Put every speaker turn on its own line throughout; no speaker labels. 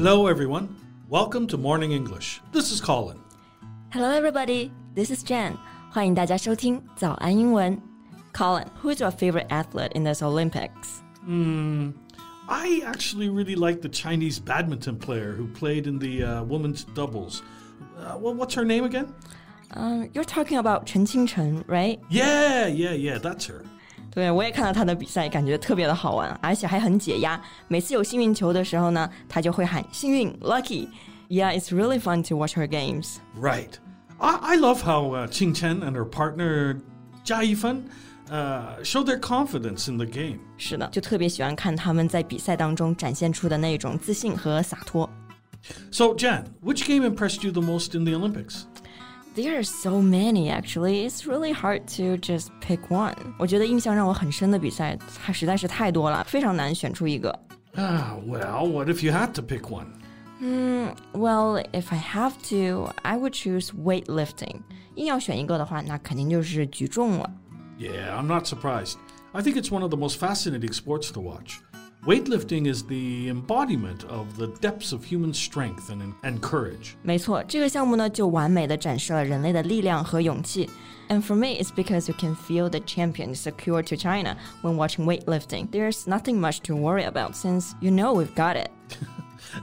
Hello, everyone. Welcome to Morning English. This is Colin.
Hello, everybody. This is Jen. 欢迎大家收听早安英文。Colin, who's your favorite athlete in this Olympics?
I actually really like the Chinese badminton player who played in the uh, women's doubles. Uh, well, what's her name again?
Um, you're talking about 陈清晨, right?
Yeah, yeah, yeah, that's her.
对，我也看了他的比赛，感觉特别的好玩，而且还很解压。每次有幸运球的时候呢，他就会喊幸运 （lucky）。Yeah, it's really fun to watch her games.
Right. I, I love how uh, Qing Chen and her partner Jia Yifan uh, show their confidence in the game.
是的，就特别喜欢看他们在比赛当中展现出的那种自信和洒脱。
So, Jan, which game impressed you the most in the Olympics?
There are so many, actually. It's really hard to just pick one. 我觉得印象让我很深的比赛，它实在是太多了，非常难选出一个。
Ah, well, what if you had to pick one?
Well, if I have to, I would choose weightlifting. 硬要选一个的话，那肯定就是举重了。
Yeah, I'm not surprised. I think it's one of the most fascinating sports to watch. Weightlifting is the embodiment of the depths of human strength and, and courage.
没错，这个项目呢，就完美的展示了人类的力量和勇气。And for me, it's because you can feel the champion is secured to China when watching weightlifting. There's nothing much to worry about since you know we've got it.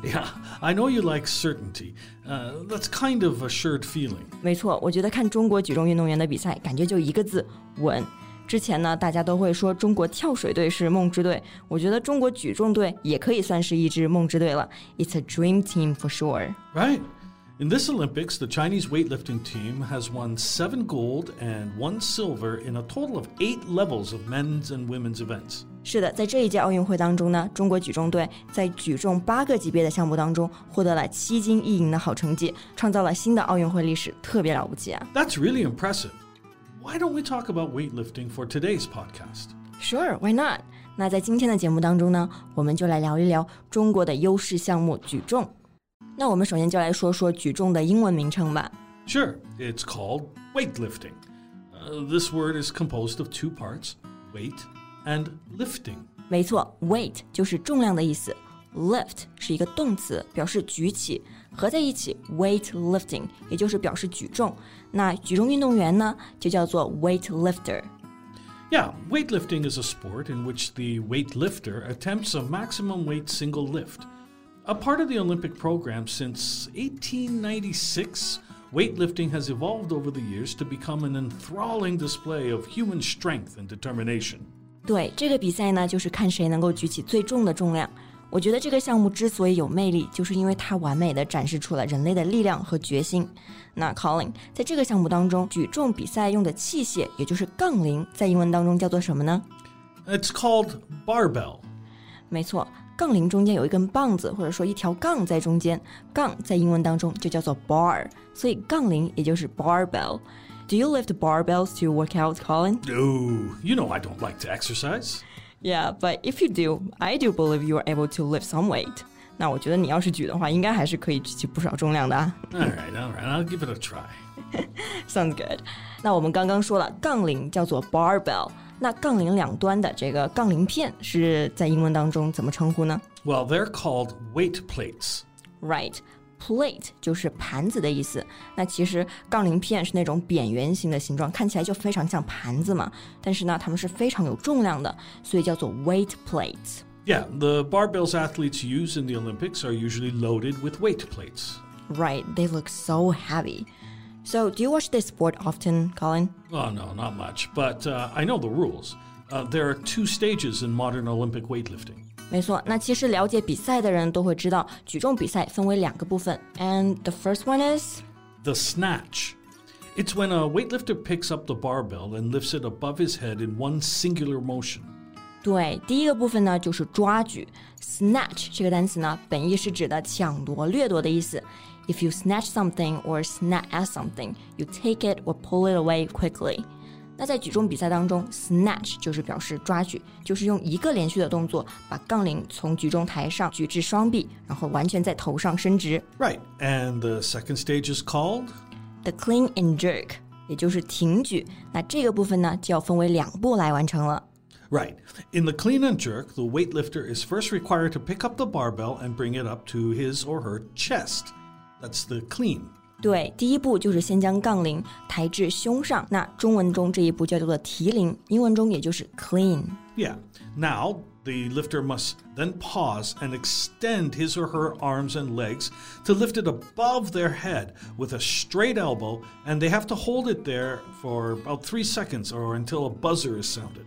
Yeah, I know you like certainty. Uh, that's kind of assured feeling.
没错，我觉得看中国举重运动员的比赛，感觉就一个字稳。 之前呢，大家都会说中国跳水队是梦之队，我觉得中国举重队也可以算是一支梦之队了。It's a dream team for sure.
Right. In this Olympics, the Chinese weightlifting team has won seven gold and one silver in a total of eight levels of men's and women's events.
是的，在这一届奥运会当中呢，中国举重队在举重八个级别的项目当中获得了七金一银的好成绩，创造了新的奥运会历史，特别了不起啊
That's really impressive. Why don't we talk about weightlifting for today's podcast?
！Sure, why not？那在今天的节目当中呢，我们就来聊一聊中国的优势项目举重。那我们首先就来说说举重的英文名称吧。
Sure, it's called weightlifting. Uh, this word is composed of two parts weight and lifting.
没错，weight 就是重量的意思 ，lift 是一个动词，表示举起，合在一起 weightlifting 也就是表示举重。那举重运动员呢，就叫做 weightlifter。
Yeah, weightlifting is a sport in which the weightlifter attempts a maximum weight single lift. A part of the Olympic program since 1896, weightlifting has evolved over the years to become an enthralling display of human strength and determination.
对，这个比赛呢，就是看谁能够举起最重的重量。 我觉得这个项目之所以有魅力，就是因为它完美的展示出了人类的力量和决心。那 Colin 在这个项目当中，举重比赛用的器械，也就是杠铃，在英文当中叫做什么呢？
It's called barbell.
没错，杠铃中间有一根棒子，或者说一条杠在中间，杠在英文当中就叫做 bar，所以杠铃也就是 barbell。Do you lift barbells to work out, Colin?
No, you know I don't like to exercise.
Yeah, but if you do, I do believe you are able to lift some weight. 那我觉得你要是举的话，应该还是可以举起不少重量的啊。
All right, all right, I'll give it a try.
Sounds good. 那我们刚刚说了，杠铃叫做 barbell，那杠铃两端的这个杠铃片是在英文当中怎么称呼呢
Well, they're called weight plates.
？Right. Plate 就是盘子的意思。那其实杠铃片是那种扁圆形的形状，看起来就非常像盘子嘛。但是呢，它们是非常有重量的，所以叫做 weight plates。
Yeah, the barbells athletes use in the Olympics are usually loaded with weight plates.
Right, they look so heavy. So, do you watch this sport often, Colin?
Oh, no, not much, but uh, I know the rules. Uh, there are two stages in modern Olympic weightlifting.
没错，那其实了解比赛的人都会知道，举重比赛分为两个部分。And the first one is
The snatch. It's when a weightlifter picks up the barbell and lifts it above his head in one singular motion.
对，第一个部分呢就是抓举，snatch 这个单词呢本意是指的抢夺、掠夺的意思。If you snatch something or snap at something, you take it or pull it away quickly. 那在举重比赛当中，snatch 就是表示抓举，就是用一个连续的动作把杠铃从举重台上举至双臂，然后完全在头上伸直。
Right. And the second stage is called?
The clean and jerk，也就是挺举。那这个部分呢就要分为两步来完成了。
Right. In the clean and jerk, the weightlifter is first required to pick up the barbell and bring it up to his or her chest. That's the clean.
对，第一步就是先将杠铃抬至胸上。那中文中这一步叫做提铃，英文中也就是 clean。
Yeah. Now, the lifter must then pause and extend his or her arms and legs to lift it above their head with a straight elbow, and they have to hold it there for about three seconds or until a buzzer is sounded.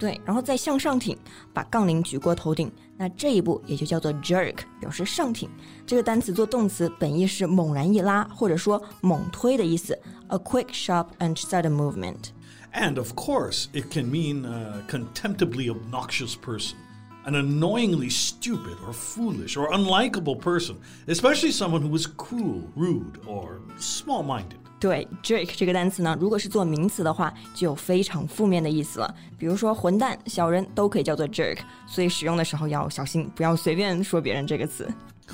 对，然后再向上挺，把杠铃举过头顶。 那这一步也就叫做 jerk，表示上挺。这个单词做动词，本意是猛然一拉，或者说猛推的意思，a quick, sharp and sudden movement。
And of course, it can mean a contemptibly obnoxious person, an annoyingly stupid or foolish or unlikable person, especially someone who is cruel, rude, or small minded.
对 jerk 这个单词呢，如果是做名词的话，就有非常负面的意思了。比如说混蛋、小人都可以叫做 jerk，所以使用的时候要小心，不要随便说别人这个词。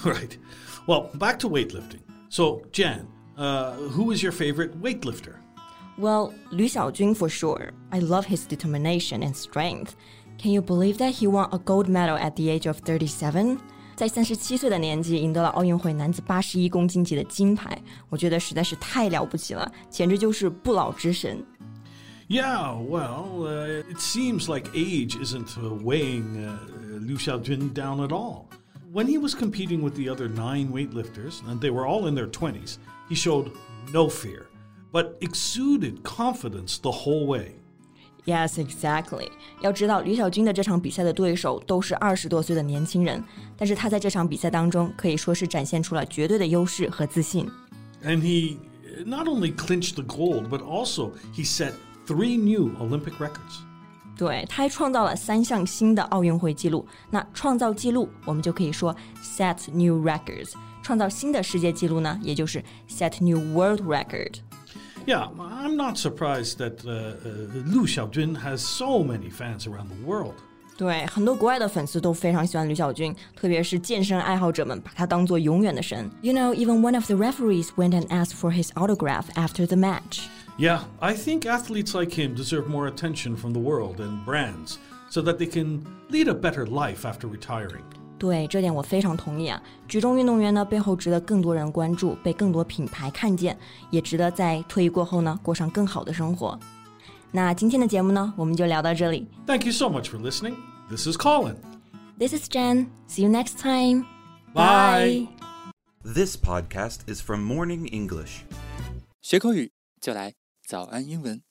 Right. Well, back to weightlifting. So, Jan, uh, who is your favorite weightlifter?
Well, Lu Xiaojun for sure. I love his determination and strength. Can you believe that he won a gold medal at the age of 37? 在三十七岁的年纪赢得了奥运会男子八十一公斤级的金牌，我觉得实在是太了不起了，简直就是不老之神。
Yeah, well, uh, it seems like age isn't weighing uh, Lu Xiaojun down at all. When he was competing with the other nine weightlifters, and they were all in their 20s, he showed no fear, but exuded confidence the whole way.
Yes, exactly。要知道，吕小军的这场比赛的对手都是二十多岁的年轻人，但是他在这场比赛当中可以说是展现出了绝对的优势和自信。
And he uh, not only clinched the gold, but also he set three new Olympic records.
对，他还创造了三项新的奥运会纪录。那创造纪录，我们就可以说 set new records；创造新的世界纪录呢，也就是 set new world record。
Yeah, I'm not surprised that uh, uh, Liu Xiaojun has so many fans around the world.
对，很多国外的粉丝都非常喜欢吕小军，特别是健身爱好者们把他当做永远的神。You know, even one of the referees went and asked for his autograph after the match.
Yeah, I think athletes like him deserve more attention from the world and brands so that they can lead a better life after retiring.
对，这点我非常同意啊！举重运动员呢，背后值得更多人关注，被更多品牌看见，也值得在退役过后呢，过上更好的生活。那今天的节目呢，我们就聊到这里。
Thank you so much for listening. This is Colin.
This is Jen. See you next time.
Bye.
This podcast is from Morning English.
学口语就来早安英文。